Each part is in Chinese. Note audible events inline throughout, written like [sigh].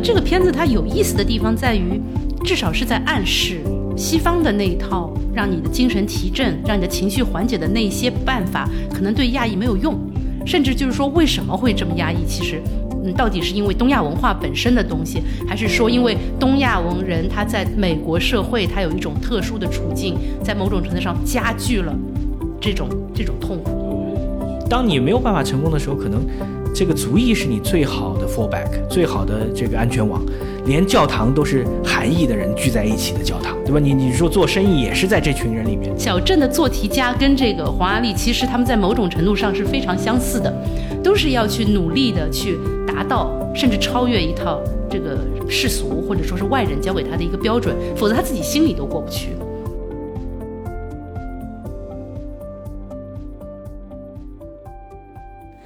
这个片子它有意思的地方在于，至少是在暗示西方的那一套让你的精神提振、让你的情绪缓解的那些办法，可能对亚裔没有用，甚至就是说为什么会这么压抑？其实，嗯，到底是因为东亚文化本身的东西，还是说因为东亚文人他在美国社会他有一种特殊的处境，在某种程度上加剧了这种这种痛苦？当你没有办法成功的时候，可能。这个族裔是你最好的 fallback，最好的这个安全网，连教堂都是韩裔的人聚在一起的教堂，对吧？你你说做生意也是在这群人里面。小镇的做题家跟这个黄阿丽，其实他们在某种程度上是非常相似的，都是要去努力的去达到，甚至超越一套这个世俗或者说是外人教给他的一个标准，否则他自己心里都过不去。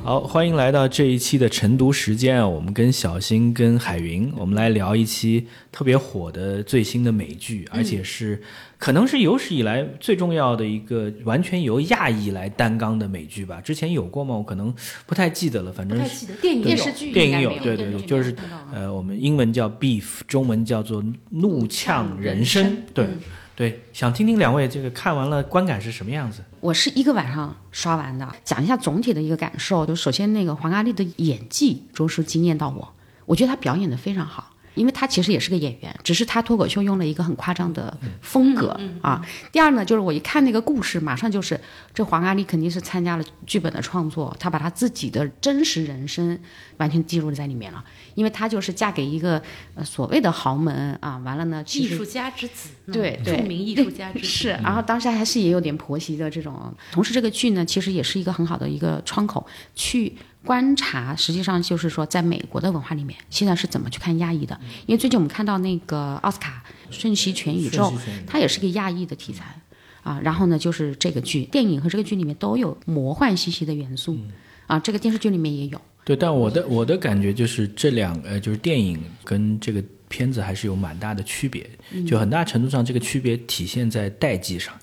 好，欢迎来到这一期的晨读时间啊！我们跟小新、跟海云，我们来聊一期特别火的最新的美剧，而且是可能是有史以来最重要的一个完全由亚裔来担纲的美剧吧。之前有过吗？我可能不太记得了。反正不太记得电影电视剧电影有，对对对，就是呃，我们英文叫 Beef，中文叫做怒呛人生，对。对，想听听两位这个看完了观感是什么样子？我是一个晚上刷完的，讲一下总体的一个感受。就首先那个黄阿丽的演技着实惊艳到我，我觉得她表演的非常好。因为他其实也是个演员，只是他脱口秀用了一个很夸张的风格啊。第二呢，就是我一看那个故事，马上就是这黄阿丽肯定是参加了剧本的创作，她把她自己的真实人生完全记录在里面了。因为她就是嫁给一个所谓的豪门啊，完了呢，艺术家之子，对对，著名艺术家之子是。然后当时还是也有点婆媳的这种。同时，这个剧呢，其实也是一个很好的一个窗口去。观察实际上就是说，在美国的文化里面，现在是怎么去看亚裔的？因为最近我们看到那个奥斯卡《瞬息全宇宙》，它也是个亚裔的题材啊。然后呢，就是这个剧、电影和这个剧里面都有魔幻兮兮的元素啊。这个电视剧里面也有。对，但我的我的感觉就是这两呃，就是电影跟这个片子还是有蛮大的区别。就很大程度上，这个区别体现在代际上。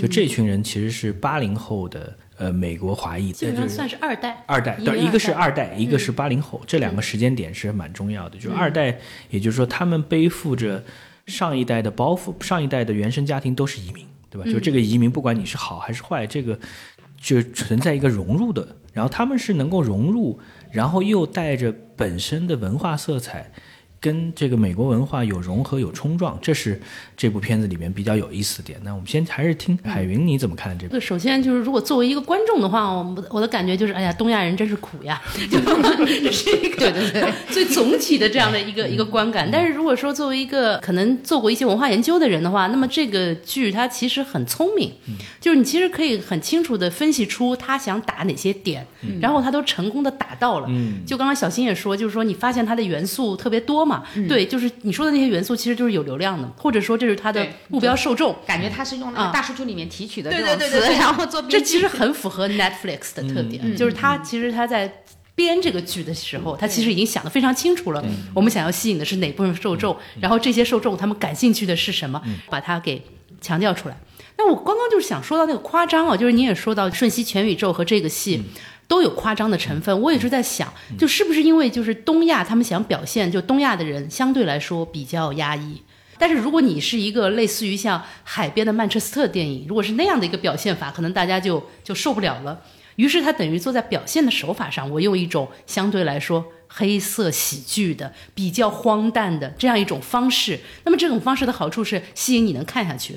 就这群人其实是八零后的。呃，美国华裔基本上算是二代，二代对，一个是二代，一个是八零后，这两个时间点是蛮重要的。就是二代，也就是说他们背负着上一代的包袱，上一代的原生家庭都是移民，对吧？就这个移民，不管你是好还是坏，这个就存在一个融入的。然后他们是能够融入，然后又带着本身的文化色彩。跟这个美国文化有融合有冲撞，这是这部片子里面比较有意思的点。那我们先还是听海云你怎么看这个？首先就是，如果作为一个观众的话，我我的感觉就是，哎呀，东亚人真是苦呀，[laughs] 这是一个对对对最总体的这样的一个一个观感。但是如果说作为一个可能做过一些文化研究的人的话，那么这个剧它其实很聪明，就是你其实可以很清楚的分析出他想打哪些点，然后他都成功的打到了。就刚刚小新也说，就是说你发现它的元素特别多。嘛，对，就是你说的那些元素，其实就是有流量的，或者说这是它的目标受众。感觉他是用那个大数据里面提取的这种词，然后做。这其实很符合 Netflix 的特点，就是他其实他在编这个剧的时候，他其实已经想得非常清楚了。我们想要吸引的是哪部分受众，然后这些受众他们感兴趣的是什么，把它给强调出来。那我刚刚就是想说到那个夸张啊，就是你也说到《瞬息全宇宙》和这个戏。都有夸张的成分，我也是在想，就是不是因为就是东亚他们想表现，就东亚的人相对来说比较压抑。但是如果你是一个类似于像海边的曼彻斯特电影，如果是那样的一个表现法，可能大家就就受不了了。于是他等于坐在表现的手法上，我用一种相对来说黑色喜剧的、比较荒诞的这样一种方式。那么这种方式的好处是吸引你能看下去。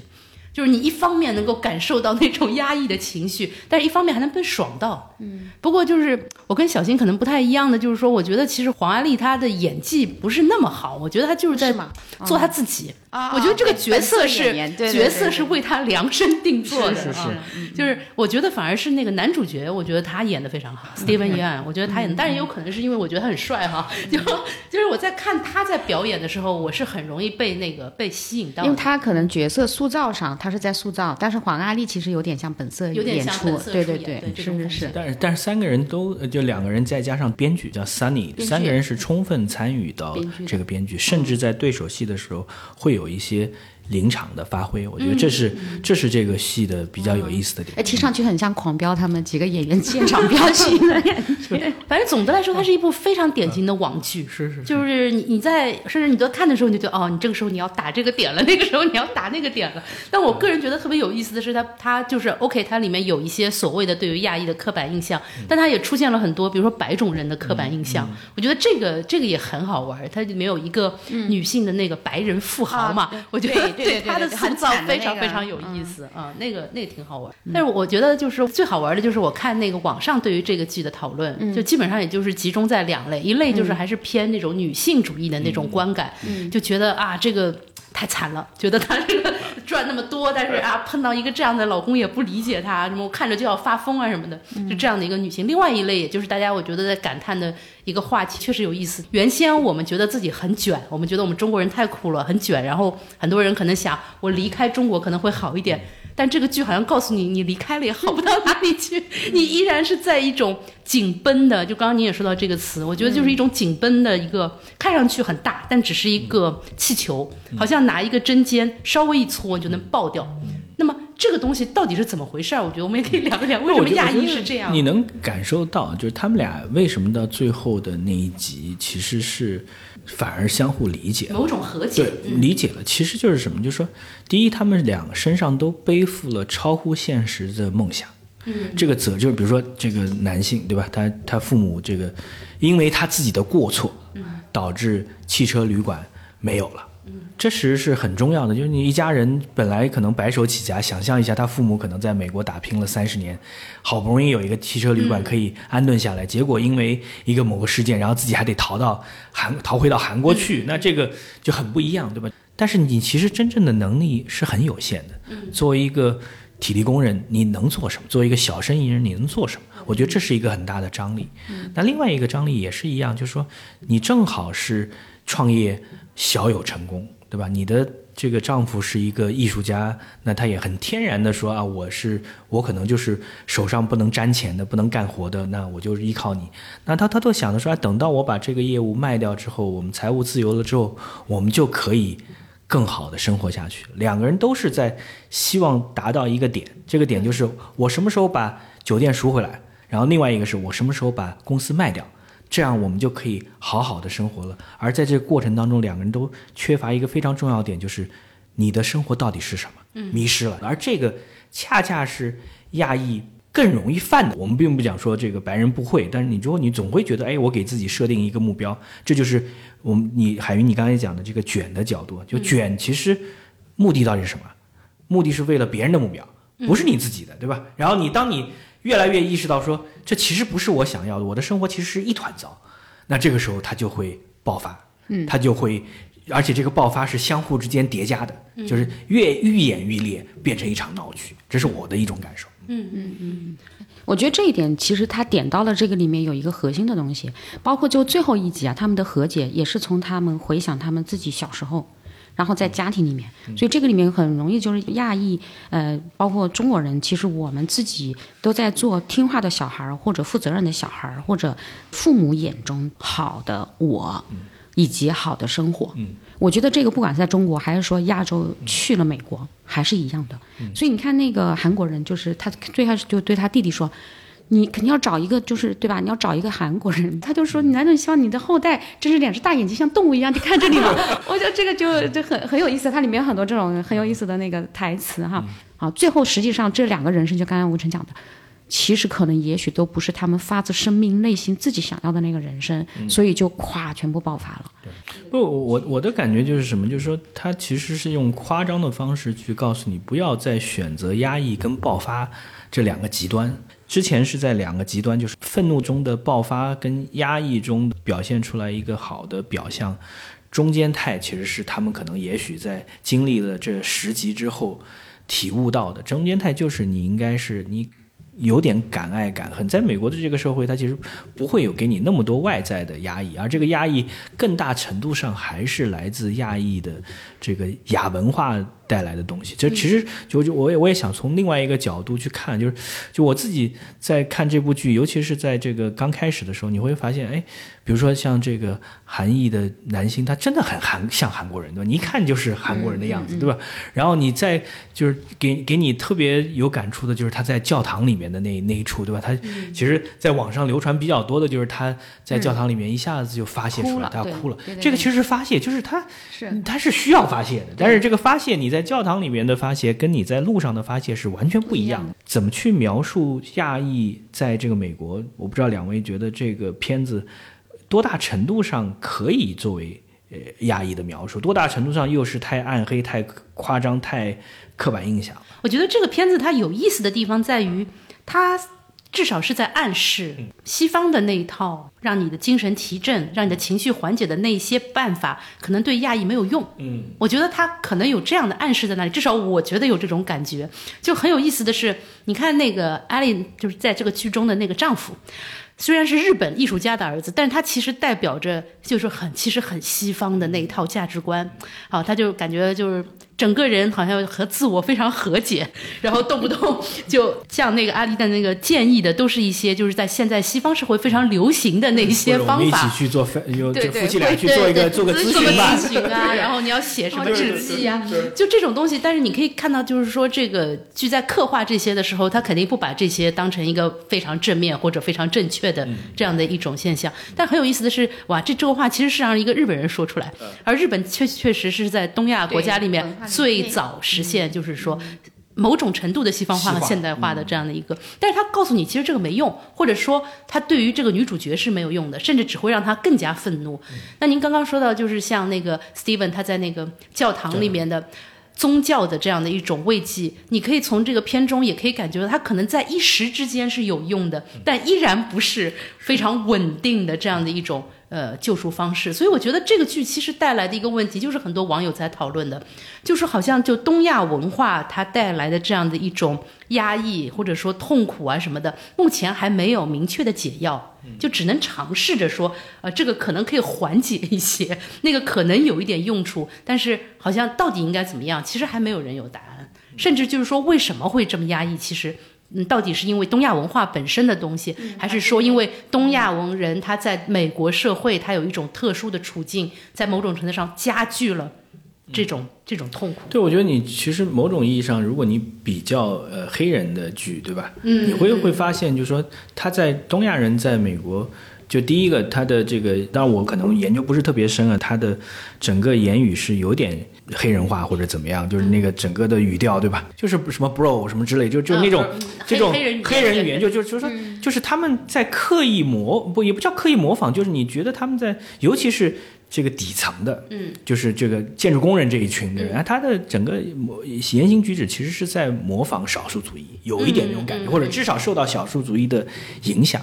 就是你一方面能够感受到那种压抑的情绪，但是一方面还能被爽到。嗯，不过就是我跟小新可能不太一样的，就是说，我觉得其实黄阿丽她的演技不是那么好，我觉得她就是在做她自己。啊，我觉得这个角色是角色是为他量身定做的，是是是，就是我觉得反而是那个男主角，我觉得他演的非常好，[laughs] Steven Yeun，我觉得他演，但是也有可能是因为我觉得他很帅哈，[laughs] 就就是我在看他在表演的时候，我是很容易被那个被吸引到，因为他可能角色塑造上他是在塑造，但是黄阿丽其实有点像本色演出，对对对，是是是，但是但是三个人都就两个人再加上编剧叫 Sunny，三个人是充分参与到这个编剧，甚至在对手戏的时候会有有一些。临场的发挥。我觉得这是这是这个戏的比较有意思的点。哎，听上去很像《狂飙》他们几个演员现场飙戏的感觉。[laughs] 反正总的来说，它是一部非常典型的网剧，是是，就是你你在甚至你在看的时候，你就觉得哦，你这个时候你要打这个点了，那个时候你要打那个点了。但我个人觉得特别有意思的是，它它就是 OK，它里面有一些所谓的对于亚裔的刻板印象，但它也出现了很多，比如说白种人的刻板印象。我觉得这个这个也很好玩，它里面有一个女性的那个白人富豪嘛，我觉得对他的塑造非常非常有意思啊，那个那个挺好玩。但是我觉得就是最好玩的就是我看那个网上对于这个剧的讨论，就基本上也就是集中在两类，一类就是还是偏那种女性主义的那种观感，就觉得啊这个。太惨了，觉得他这个赚那么多，但是啊，碰到一个这样的老公也不理解她，什么我看着就要发疯啊什么的，就这样的一个女性。另外一类，也就是大家我觉得在感叹的一个话题，确实有意思。原先我们觉得自己很卷，我们觉得我们中国人太苦了，很卷，然后很多人可能想我离开中国可能会好一点。但这个剧好像告诉你，你离开了也好不到哪里去，[laughs] 你依然是在一种紧绷的。就刚刚你也说到这个词，我觉得就是一种紧绷的一个，看上去很大，但只是一个气球，好像拿一个针尖稍微一搓就能爆掉。那么这个东西到底是怎么回事？我觉得我们也可以聊一聊，为什么亚裔是这样？你能感受到，就是他们俩为什么到最后的那一集，其实是。反而相互理解，某种和解。对，理解了，其实就是什么？就是说，第一，他们两个身上都背负了超乎现实的梦想。嗯，这个责就是，比如说这个男性，对吧？他他父母这个，因为他自己的过错，导致汽车旅馆没有了。这其实是很重要的，就是你一家人本来可能白手起家，想象一下，他父母可能在美国打拼了三十年，好不容易有一个汽车旅馆可以安顿下来，结果因为一个某个事件，然后自己还得逃到韩，逃回到韩国去，那这个就很不一样，对吧？但是你其实真正的能力是很有限的。作为一个体力工人，你能做什么？作为一个小生意人，你能做什么？我觉得这是一个很大的张力。那另外一个张力也是一样，就是说你正好是创业小有成功。对吧？你的这个丈夫是一个艺术家，那他也很天然的说啊，我是我可能就是手上不能沾钱的，不能干活的，那我就依靠你。那他他都想着说，等到我把这个业务卖掉之后，我们财务自由了之后，我们就可以更好的生活下去。两个人都是在希望达到一个点，这个点就是我什么时候把酒店赎回来，然后另外一个是我什么时候把公司卖掉。这样我们就可以好好的生活了。而在这个过程当中，两个人都缺乏一个非常重要的点，就是你的生活到底是什么？迷失了。而这个恰恰是亚裔更容易犯的。我们并不讲说这个白人不会，但是你之后你总会觉得，哎，我给自己设定一个目标，这就是我们你海云你刚才讲的这个卷的角度，就卷其实目的到底是什么？目的是为了别人的目标，不是你自己的，对吧？然后你当你。越来越意识到说，这其实不是我想要的，我的生活其实是一团糟。那这个时候他就会爆发，嗯，他就会，而且这个爆发是相互之间叠加的，就是越愈演愈烈，变成一场闹剧。这是我的一种感受。嗯嗯嗯，我觉得这一点其实他点到了这个里面有一个核心的东西，包括就最后一集啊，他们的和解也是从他们回想他们自己小时候。然后在家庭里面，所以这个里面很容易就是亚裔，呃，包括中国人，其实我们自己都在做听话的小孩儿，或者负责任的小孩儿，或者父母眼中好的我，以及好的生活。我觉得这个不管是在中国，还是说亚洲去了美国，还是一样的。所以你看那个韩国人，就是他最开始就对他弟弟说。你肯定要找一个，就是对吧？你要找一个韩国人，[laughs] 他就说，你难道希望你的后代真是两只大眼睛像动物一样地看着你吗？[laughs] 我觉得这个就就很很有意思，它里面有很多这种很有意思的那个台词哈。好，最后实际上这两个人生，就刚刚吴晨讲的，其实可能也许都不是他们发自生命内心自己想要的那个人生，所以就咵全部爆发了。不，我我的感觉就是什么？就是说他其实是用夸张的方式去告诉你，不要再选择压抑跟爆发这两个极端。之前是在两个极端，就是愤怒中的爆发跟压抑中表现出来一个好的表象，中间态其实是他们可能也许在经历了这十集之后体悟到的。中间态就是你应该是你有点敢爱敢恨，在美国的这个社会，它其实不会有给你那么多外在的压抑，而这个压抑更大程度上还是来自亚裔的这个亚文化。带来的东西。这其实就就我也我也想从另外一个角度去看，就是就我自己在看这部剧，尤其是在这个刚开始的时候，你会发现，哎，比如说像这个韩裔的男星，他真的很韩像韩国人，对吧？你一看就是韩国人的样子，对吧？然后你再就是给给你特别有感触的，就是他在教堂里面的那那一处，对吧？他其实在网上流传比较多的就是他在教堂里面一下子就发泄出来，他哭了。这个其实是发泄，就是他是他是需要发泄的，但是这个发泄你在教堂里面的发泄，跟你在路上的发泄是完全不一样的。怎么去描述亚裔在这个美国？我不知道两位觉得这个片子多大程度上可以作为呃亚裔的描述，多大程度上又是太暗黑、太夸张、太刻板印象？我觉得这个片子它有意思的地方在于，它至少是在暗示西方的那一套让你的精神提振、让你的情绪缓解的那些办法，可能对亚裔没有用。嗯，我觉得他可能有这样的暗示在那里，至少我觉得有这种感觉。就很有意思的是，你看那个艾琳，就是在这个剧中的那个丈夫，虽然是日本艺术家的儿子，但是他其实代表着就是很其实很西方的那一套价值观。好，他就感觉就是整个人好像和自我非常和解，[laughs] 然后动不动就像那个阿丽的那个建议的，都是一些就是在现在西方社会非常流行的那些方法我们一方法。起去做分，对对对，就夫妻俩会去做一个对做个咨对做询吧。咨询啊，然后你要写什么对日记啊，就这种东西。但是你可以看到，就是说这个剧在刻画这些的时候，他肯定不把这些当成一个非常正面或者非常正确的这样的一种现象。但很有意思的是，哇，这这个话其实是让一个日本人说出来，而日本确确实是在东亚国家里面对文化里最早实现，就是说。某种程度的西方化和现代化的这样的一个，但是他告诉你，其实这个没用，或者说他对于这个女主角是没有用的，甚至只会让她更加愤怒。那您刚刚说到，就是像那个 Steven 他在那个教堂里面的宗教的这样的一种慰藉，你可以从这个片中也可以感觉到，他可能在一时之间是有用的，但依然不是非常稳定的这样的一种。呃，救赎方式，所以我觉得这个剧其实带来的一个问题，就是很多网友在讨论的，就是好像就东亚文化它带来的这样的一种压抑或者说痛苦啊什么的，目前还没有明确的解药，就只能尝试着说，呃，这个可能可以缓解一些，那个可能有一点用处，但是好像到底应该怎么样，其实还没有人有答案，甚至就是说为什么会这么压抑，其实。嗯，到底是因为东亚文化本身的东西，还是说因为东亚文人他在美国社会他有一种特殊的处境，在某种程度上加剧了这种这种痛苦？对，我觉得你其实某种意义上，如果你比较呃黑人的剧，对吧？嗯，你会会发现，就是说他在东亚人在美国，就第一个他的这个，当然我可能研究不是特别深啊，他的整个言语是有点黑人化或者怎么样，就是那个整个的语调，对吧？就是什么 bro 什么之类，就就那种、嗯这种黑黑人语言就就就是说，就是他们在刻意模不也不叫刻意模仿，就是你觉得他们在，尤其是这个底层的，嗯，就是这个建筑工人这一群的人，啊，他的整个模言行举止其实是在模仿少数族裔，有一点那种感觉，或者至少受到少数族裔的影响。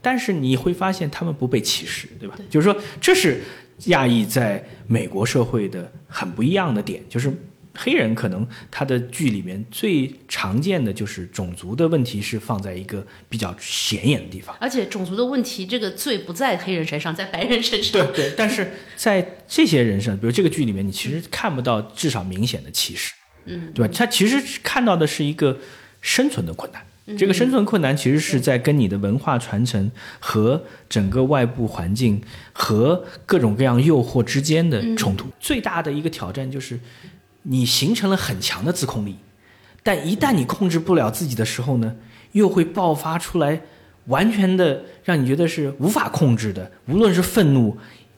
但是你会发现他们不被歧视，对吧？就是说，这是亚裔在美国社会的很不一样的点，就是黑人可能他的剧里面最常见的就是种族的问题是放在一个比较显眼的地方。而且种族的问题，这个罪不在黑人身上，在白人身上。对对，但是在这些人上，比如这个剧里面，你其实看不到至少明显的歧视，嗯，对吧？他其实看到的是一个生存的困难。这个生存困难其实是在跟你的文化传承和整个外部环境和各种各样诱惑之间的冲突。最大的一个挑战就是，你形成了很强的自控力，但一旦你控制不了自己的时候呢，又会爆发出来完全的让你觉得是无法控制的，无论是愤怒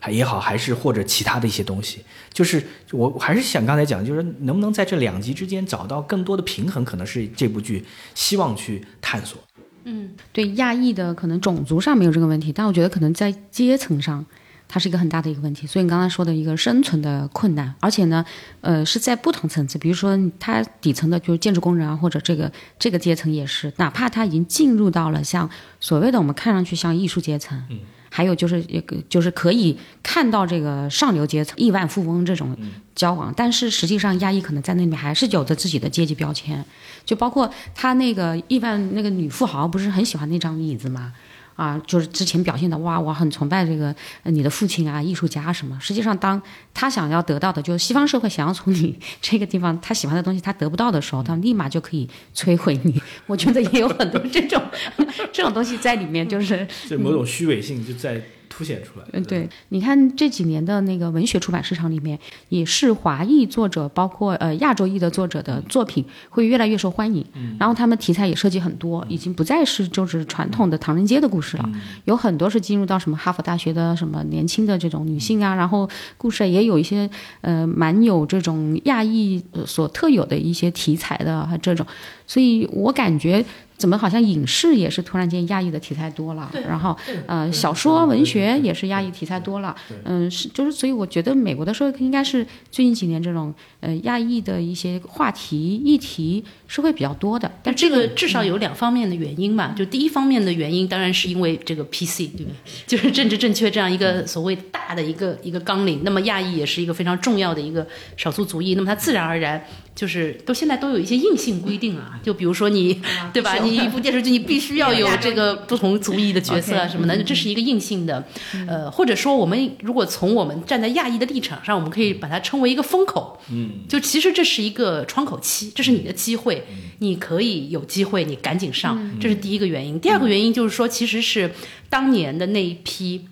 也好，还是或者其他的一些东西，就是我我还是想刚才讲，就是能不能在这两极之间找到更多的平衡，可能是这部剧希望去探索。嗯对亚裔的可能种族上没有这个问题，但我觉得可能在阶层上，它是一个很大的一个问题。所以你刚才说的一个生存的困难，而且呢，呃，是在不同层次，比如说它底层的就是建筑工人啊，或者这个这个阶层也是，哪怕他已经进入到了像所谓的我们看上去像艺术阶层，嗯。还有就是一个就是可以看到这个上流阶层亿万富翁这种交往，但是实际上亚裔可能在那里面还是有着自己的阶级标签，就包括他那个亿万那个女富豪不是很喜欢那张椅子吗？啊，就是之前表现的哇，我很崇拜这个你的父亲啊，艺术家什么。实际上，当他想要得到的，就是西方社会想要从你 [laughs] 这个地方他喜欢的东西他得不到的时候，他立马就可以摧毁你。我觉得也有很多这种 [laughs] 这种东西在里面，就是这某种虚伪性就在凸显出来。嗯，对，你看这几年的那个文学出版市场里面，也是华裔作者，包括呃亚洲裔的作者的作品会越来越受欢迎。嗯，然后他们题材也涉及很多，已经不再是就是传统的唐人街的故事了，有很多是进入到什么哈佛大学的什么年轻的这种女性啊，然后故事也有一些呃蛮有这种亚裔呃所特有的一些题材的这种，所以我感觉。怎么好像影视也是突然间亚裔的题材多了，然后呃小说文学也是亚裔题材多了，嗯是就是所以我觉得美国的社会应该是最近几年这种呃亚裔的一些话题议题是会比较多的，但这个至少有两方面的原因嘛，就第一方面的原因当然是因为这个 PC 对不对？[laughs] 就是政治正确这样一个所谓大的一个一个纲领，那么亚裔也是一个非常重要的一个少数族裔，那么它自然而然。就是都现在都有一些硬性规定啊，就比如说你，对吧？你一部电视剧你必须要有这个不同族裔的角色啊什么的，这是一个硬性的。呃，或者说我们如果从我们站在亚裔的立场上，我们可以把它称为一个风口。嗯，就其实这是一个窗口期，这是你的机会，你可以有机会，你赶紧上，这是第一个原因。第二个原因就是说，其实是当年的那一批，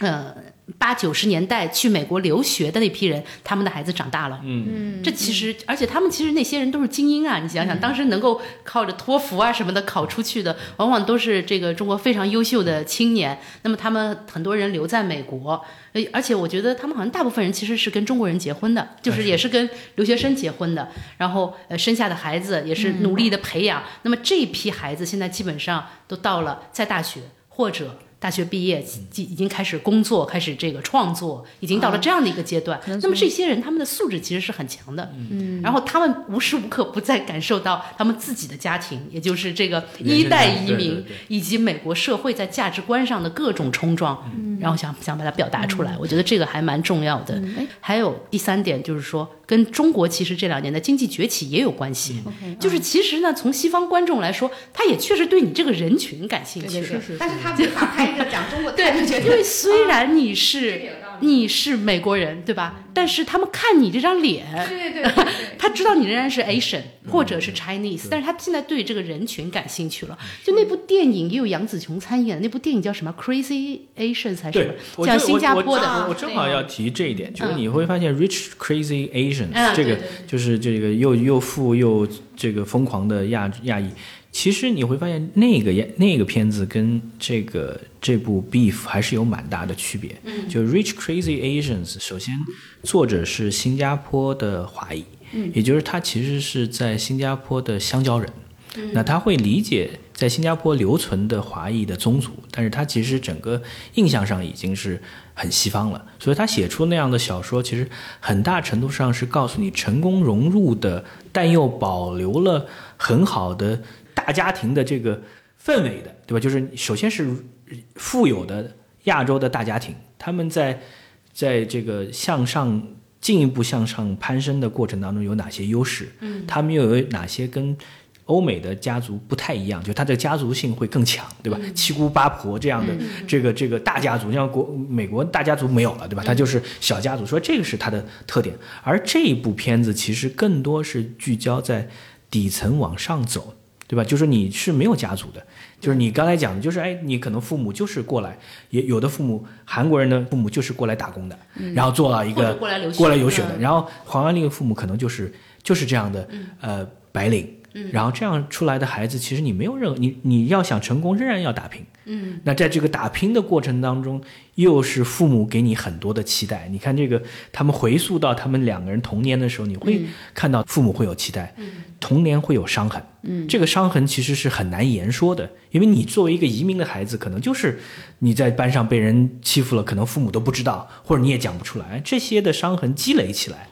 呃。八九十年代去美国留学的那批人，他们的孩子长大了。嗯，这其实，而且他们其实那些人都是精英啊！你想想，当时能够靠着托福啊什么的考出去的，往往都是这个中国非常优秀的青年。那么他们很多人留在美国，而且我觉得他们好像大部分人其实是跟中国人结婚的，就是也是跟留学生结婚的，然后呃生下的孩子也是努力的培养。那么这批孩子现在基本上都到了在大学或者。大学毕业，已已经开始工作，开始这个创作，已经到了这样的一个阶段。那么这些人他们的素质其实是很强的，嗯，然后他们无时无刻不在感受到他们自己的家庭，也就是这个一代移民以及美国社会在价值观上的各种冲撞，然后想想把它表达出来。我觉得这个还蛮重要的。还有第三点就是说。跟中国其实这两年的经济崛起也有关系，就是其实呢，从西方观众来说，他也确实对你这个人群感兴趣，但是他没法拍一个讲中国对，因为虽然你是。你是美国人对吧？但是他们看你这张脸，对对对，[laughs] 他知道你仍然是 Asian 或者是 Chinese，但是他现在对这个人群感兴趣了。就那部电影也有杨紫琼参演，那部电影叫什么 Crazy Asians 还是什么？讲新加坡的。我正好要提这一点，就是你会发现 Rich Crazy Asians 这个就是这个又又富又这个疯狂的亚亚裔。其实你会发现，那个那个片子跟这个这部《Beef》还是有蛮大的区别。嗯，就《Rich Crazy Asians》，首先作者是新加坡的华裔，嗯，也就是他其实是在新加坡的香蕉人。嗯，那他会理解在新加坡留存的华裔的宗族，但是他其实整个印象上已经是很西方了。所以他写出那样的小说，其实很大程度上是告诉你成功融入的，但又保留了很好的。大家庭的这个氛围的，对吧？就是首先是富有的亚洲的大家庭，他们在在这个向上进一步向上攀升的过程当中有哪些优势？嗯，他们又有哪些跟欧美的家族不太一样？就他的家族性会更强，对吧？七姑八婆这样的这个这个大家族，像国美国大家族没有了，对吧？他就是小家族，说这个是他的特点。而这一部片子其实更多是聚焦在底层往上走。对吧？就是你是没有家族的，就是你刚才讲的，就是哎，你可能父母就是过来，也有的父母韩国人的父母就是过来打工的，然后做了一个过来留学的，然后黄安丽的父母可能就是就是这样的呃白领。然后这样出来的孩子，其实你没有任何你你要想成功，仍然要打拼。嗯，那在这个打拼的过程当中，又是父母给你很多的期待。你看这个，他们回溯到他们两个人童年的时候，你会看到父母会有期待，童年会有伤痕。嗯，这个伤痕其实是很难言说的，因为你作为一个移民的孩子，可能就是你在班上被人欺负了，可能父母都不知道，或者你也讲不出来。这些的伤痕积累起来。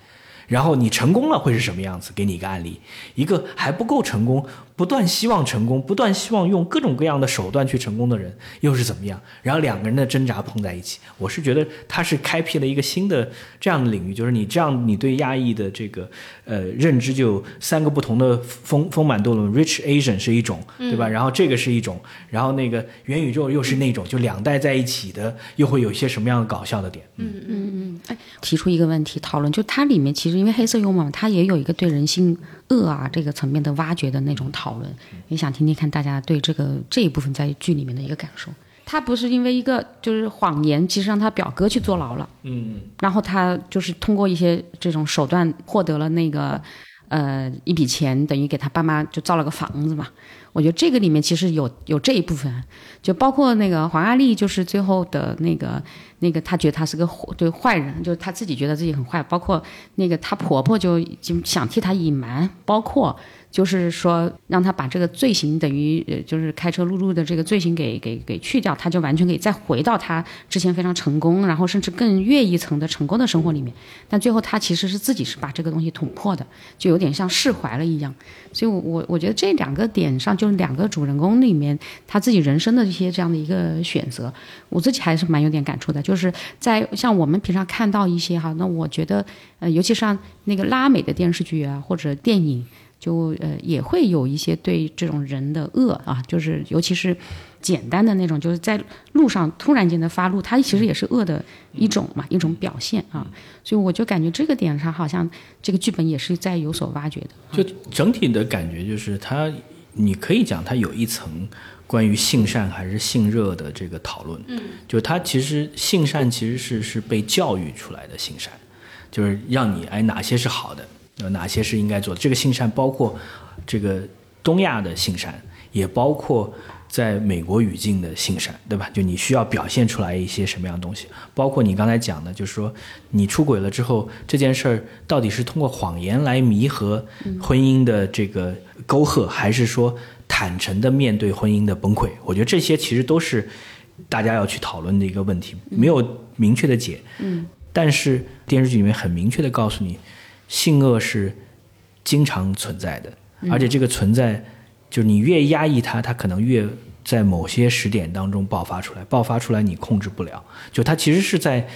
然后你成功了会是什么样子？给你一个案例，一个还不够成功，不断希望成功，不断希望用各种各样的手段去成功的人又是怎么样？然后两个人的挣扎碰在一起，我是觉得他是开辟了一个新的这样的领域，就是你这样你对亚裔的这个呃认知就三个不同的丰丰满度论，Rich Asian 是一种，对吧？然后这个是一种，然后那个元宇宙又是那种，就两代在一起的，又会有一些什么样的搞笑的点？嗯。嗯嗯，哎，提出一个问题讨论，就它里面其实因为黑色幽默嘛，它也有一个对人性恶啊这个层面的挖掘的那种讨论，也想听听看大家对这个这一部分在剧里面的一个感受。他不是因为一个就是谎言，其实让他表哥去坐牢了，嗯，然后他就是通过一些这种手段获得了那个呃一笔钱，等于给他爸妈就造了个房子嘛。我觉得这个里面其实有有这一部分，就包括那个黄阿丽，就是最后的那个那个，她觉得他是个对坏人，就是她自己觉得自己很坏。包括那个她婆婆就就想替她隐瞒，包括就是说让他把这个罪行等于呃就是开车路怒的这个罪行给给给去掉，他就完全可以再回到他之前非常成功，然后甚至更越一层的成功的生活里面。但最后他其实是自己是把这个东西捅破的，就有点像释怀了一样。所以我，我我觉得这两个点上，就是两个主人公里面他自己人生的一些这样的一个选择，我自己还是蛮有点感触的。就是在像我们平常看到一些哈，那我觉得呃，尤其像那个拉美的电视剧啊或者电影，就呃也会有一些对这种人的恶啊，就是尤其是简单的那种，就是在路上突然间的发怒，它其实也是恶的一种嘛，一种表现啊。所以我就感觉这个点上，好像这个剧本也是在有所挖掘的。就整体的感觉就是它，你可以讲它有一层关于性善还是性热的这个讨论。嗯，就它其实性善其实是是被教育出来的性善，就是让你哎哪些是好的，呃哪些是应该做的。这个性善包括这个东亚的性善，也包括。在美国语境的性善，对吧？就你需要表现出来一些什么样的东西，包括你刚才讲的，就是说你出轨了之后，这件事儿到底是通过谎言来弥合婚姻的这个沟壑，还是说坦诚的面对婚姻的崩溃？我觉得这些其实都是大家要去讨论的一个问题，没有明确的解。嗯，但是电视剧里面很明确的告诉你，性恶是经常存在的，而且这个存在。就是你越压抑它，它可能越在某些时点当中爆发出来，爆发出来你控制不了。就它其实是在，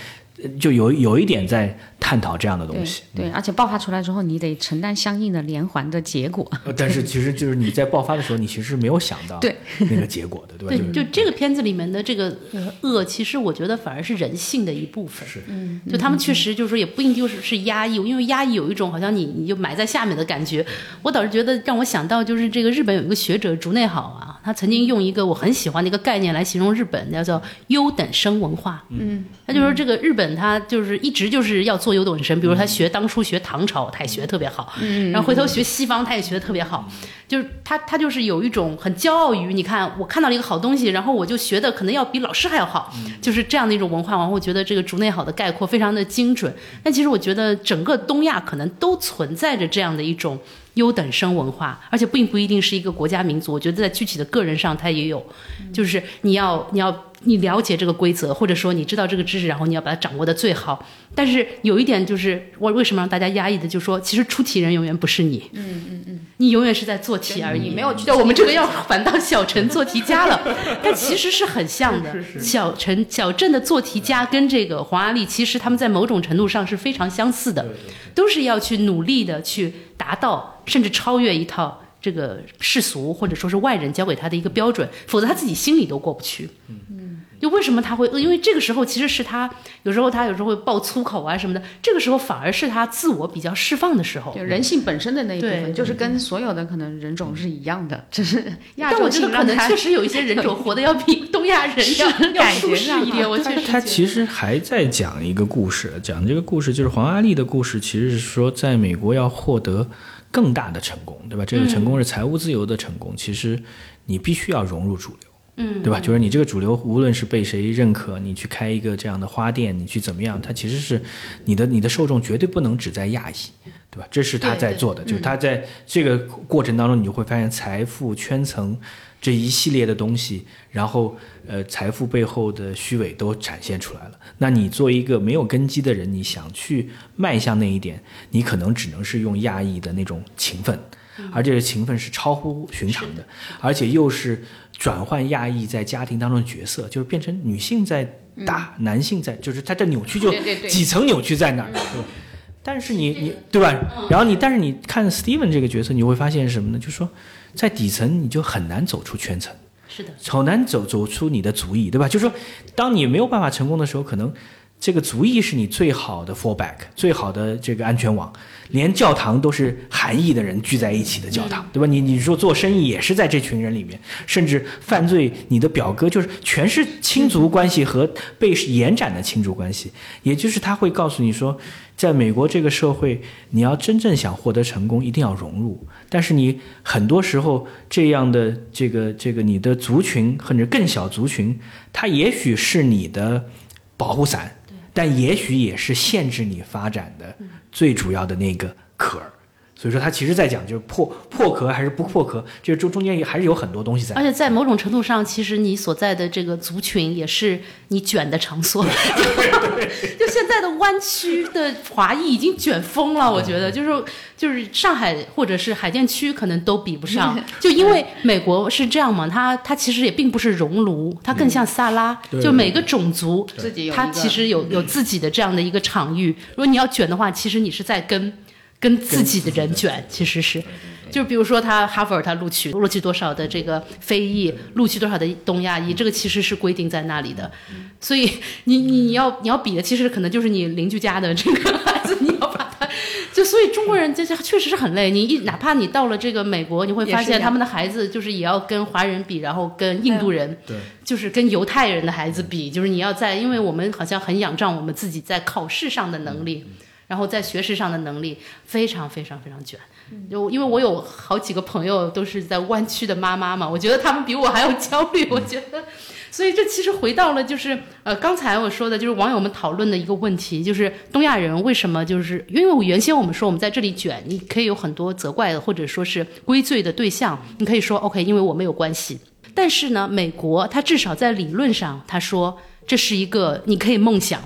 就有有一点在探讨这样的东西。对，而且爆发出来之后，你得承担相应的连环的结果。但是其实就是你在爆发的时候，你其实是没有想到对那个结果的，对吧？对，就这个片子里面的这个恶，其实我觉得反而是人性的一部分。是，嗯，就他们确实就是说，也不一定就是是压抑，因为压抑有一种好像你你就埋在下面的感觉。我倒是觉得让我想到，就是这个日本有一个学者竹内好啊，他曾经用一个我很喜欢的一个概念来形容日本，叫做优等生文化。嗯，他就说这个日本他就是一直就是要做优等生，比如他学当初学唐朝，他也学得特别好，嗯，然后回头学西方，他也学得特别好。就是他，他就是有一种很骄傲于，你看我看到了一个好东西，然后我就学的可能要比老师还要好，就是这样的一种文化。然后我觉得这个竹内好的概括非常的精准。但其实我觉得整个东亚可能都存在着这样的一种优等生文化，而且并不一定是一个国家民族。我觉得在具体的个人上，他也有，就是你要你要你了解这个规则，或者说你知道这个知识，然后你要把它掌握的最好。但是有一点就是，我为什么让大家压抑的，就是说其实出题人永远不是你。嗯嗯嗯，你永远是在做题而已，你没有去对，我们这个要反倒小陈做题家了，[laughs] 但其实是很像的。小陈、小郑的做题家跟这个黄阿丽，其实他们在某种程度上是非常相似的，都是要去努力的去达到，甚至超越一套这个世俗或者说是外人教给他的一个标准，否则他自己心里都过不去。嗯。就为什么他会恶？因为这个时候其实是他有时候他有时候会爆粗口啊什么的，这个时候反而是他自我比较释放的时候。就人性本身的那一部分，就是跟所有的可能人种是一样的，只是亚但我觉得可能确实有一些人种活得要比东亚人要 [laughs] 要感舒觉上适一点。我确实他其实还在讲一个故事，讲这个故事就是黄阿丽的故事，其实是说在美国要获得更大的成功，对吧？这个成功是财务自由的成功，其实你必须要融入主流。嗯，对吧？就是你这个主流，无论是被谁认可，你去开一个这样的花店，你去怎么样，它其实是你的你的受众绝对不能只在亚裔，对吧？这是他在做的，就是他在这个过程当中，你就会发现财富圈层这一系列的东西，然后呃，财富背后的虚伪都展现出来了。那你作为一个没有根基的人，你想去迈向那一点，你可能只能是用亚裔的那种勤奋。而这个情分是超乎寻常的，而且又是转换亚裔在家庭当中的角色，就是变成女性在打，男性在，就是他这扭曲就几层扭曲在那儿？但是你你对吧？然后你但是你看 Steven 这个角色，你会发现什么呢？就是说在底层你就很难走出圈层。是的，很难走走出你的足矣，对吧？就是说，当你没有办法成功的时候，可能这个族裔是你最好的 fallback，最好的这个安全网。连教堂都是韩裔的人聚在一起的教堂，对吧？你你说做生意也是在这群人里面，甚至犯罪，你的表哥就是全是亲族关系和被延展的亲族关系，也就是他会告诉你说，在美国这个社会，你要真正想获得成功，一定要融入。但是你很多时候这样的这个这个你的族群或者更小族群，它也许是你的保护伞，但也许也是限制你发展的最主要的那个壳儿。所以说，他其实在讲就是破破壳还是不破壳，这中中间也还是有很多东西在而。且在某种程度上，其实你所在的这个族群也是你卷的场所。[laughs] [laughs] 就现在的湾区的华裔已经卷疯了，我觉得就是就是上海或者是海淀区可能都比不上，[laughs] 就因为美国是这样嘛，它它其实也并不是熔炉，它更像萨拉，对就每个种族它其实有有自己的这样的一个场域。如果你要卷的话，其实你是在跟跟自己的人卷，其实是。就比如说他哈佛他录取录取多少的这个非裔，录取多少的东亚裔，这个其实是规定在那里的。所以你你你要你要比的，其实可能就是你邻居家的这个孩子，你要把他就所以中国人这这确实是很累。你一哪怕你到了这个美国，你会发现他们的孩子就是也要跟华人比，然后跟印度人。对，就是跟犹太人的孩子比，就是你要在，因为我们好像很仰仗我们自己在考试上的能力，然后在学识上的能力非常非常非常卷。就因为我有好几个朋友都是在湾区的妈妈嘛，我觉得他们比我还要焦虑。我觉得，所以这其实回到了就是呃刚才我说的，就是网友们讨论的一个问题，就是东亚人为什么就是因为我原先我们说我们在这里卷，你可以有很多责怪的或者说是归罪的对象，你可以说 OK，因为我没有关系。但是呢，美国它至少在理论上，他说这是一个你可以梦想，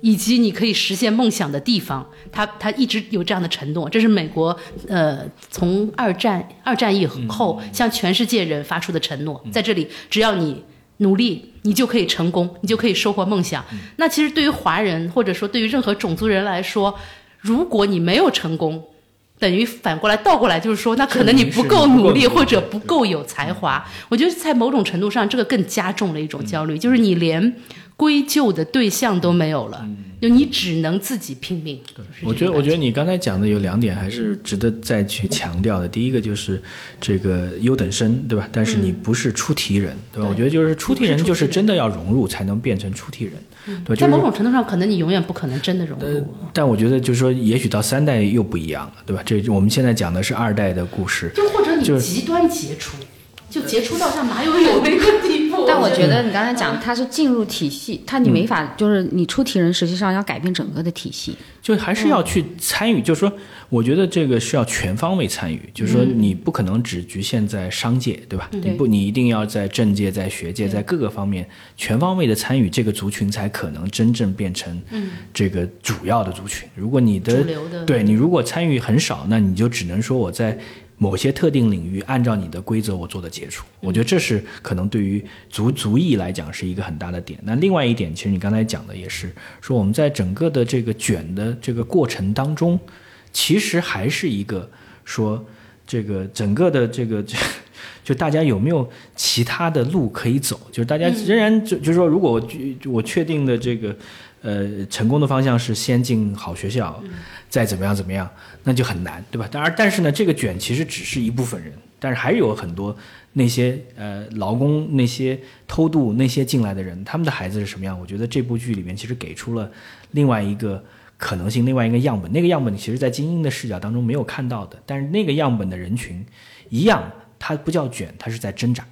以及你可以实现梦想的地方。他他一直有这样的承诺，这是美国呃从二战二战以后向全世界人发出的承诺。在这里，只要你努力，你就可以成功，你就可以收获梦想。那其实对于华人或者说对于任何种族人来说，如果你没有成功，等于反过来倒过来就是说，那可能你不够努力，或者不够有才华。我觉得在某种程度上，这个更加重了一种焦虑，就是你连归咎的对象都没有了，就你只能自己拼命。我觉得，我觉得得你刚才讲的有两点还是值得再去强调的。第一个就是这个优等生，对吧？但是你不是出题人，对吧？我觉得就是出题人就是真的要融入才能变成出题人，对在某种程度上，可能你永远不可能真的融入。但我觉得就是说，也许到三代又不一样了，对吧？这我们现在讲的是二代的故事，就或者你极端杰出，就杰出到像马友友那个地步。但我觉得你刚才讲，它是进入体系，它你没法，就是你出题人实际上要改变整个的体系。就还是要去参与，就是说，我觉得这个是要全方位参与，就是说，你不可能只局限在商界，对吧？你不，你一定要在政界、在学界、在各个方面全方位的参与，这个族群才可能真正变成这个主要的族群。如果你的的对你如果参与很少，那你就只能说我在。某些特定领域，按照你的规则，我做的杰出，我觉得这是可能对于族族裔来讲是一个很大的点。那另外一点，其实你刚才讲的也是说，我们在整个的这个卷的这个过程当中，其实还是一个说这个整个的这个这 [laughs] 就大家有没有其他的路可以走？就是大家仍然就就是说，如果我我确定的这个呃成功的方向是先进好学校，再怎么样怎么样，那就很难，对吧？当然，但是呢，这个卷其实只是一部分人，但是还有很多那些呃劳工、那些偷渡、那些进来的人，他们的孩子是什么样？我觉得这部剧里面其实给出了另外一个可能性，另外一个样本。那个样本其实在精英的视角当中没有看到的，但是那个样本的人群一样，它不叫卷，它是在挣扎。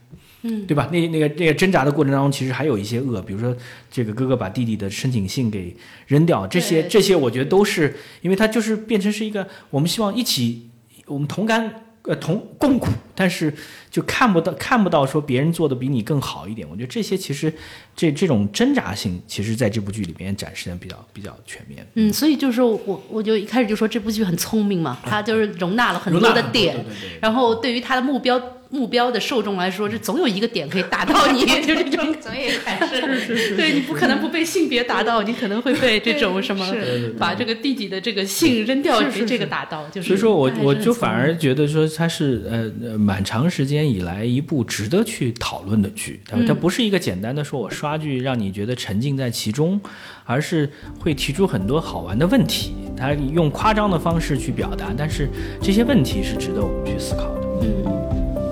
嗯，对吧？那那个那个挣扎的过程当中，其实还有一些恶，比如说这个哥哥把弟弟的申请信给扔掉，这些这些，我觉得都是因为它就是变成是一个我们希望一起，我们同甘呃同共苦，但是就看不到看不到说别人做的比你更好一点。我觉得这些其实这这种挣扎性，其实在这部剧里面展示的比较比较全面。嗯，所以就是说我我就一开始就说这部剧很聪明嘛，它就是容纳了很多的点，然后对于它的目标。目标的受众来说，这总有一个点可以打到你，[laughs] 就这种总也还。是对你不可能不被性别打到，你可能会被这种什么把这个弟弟的这个性扔掉这个打到。就是所以说我我就反而觉得说他是呃蛮长时间以来一部值得去讨论的剧，它它不是一个简单的说我刷剧让你觉得沉浸在其中，而是会提出很多好玩的问题，它用夸张的方式去表达，但是这些问题是值得我们去思考的。嗯。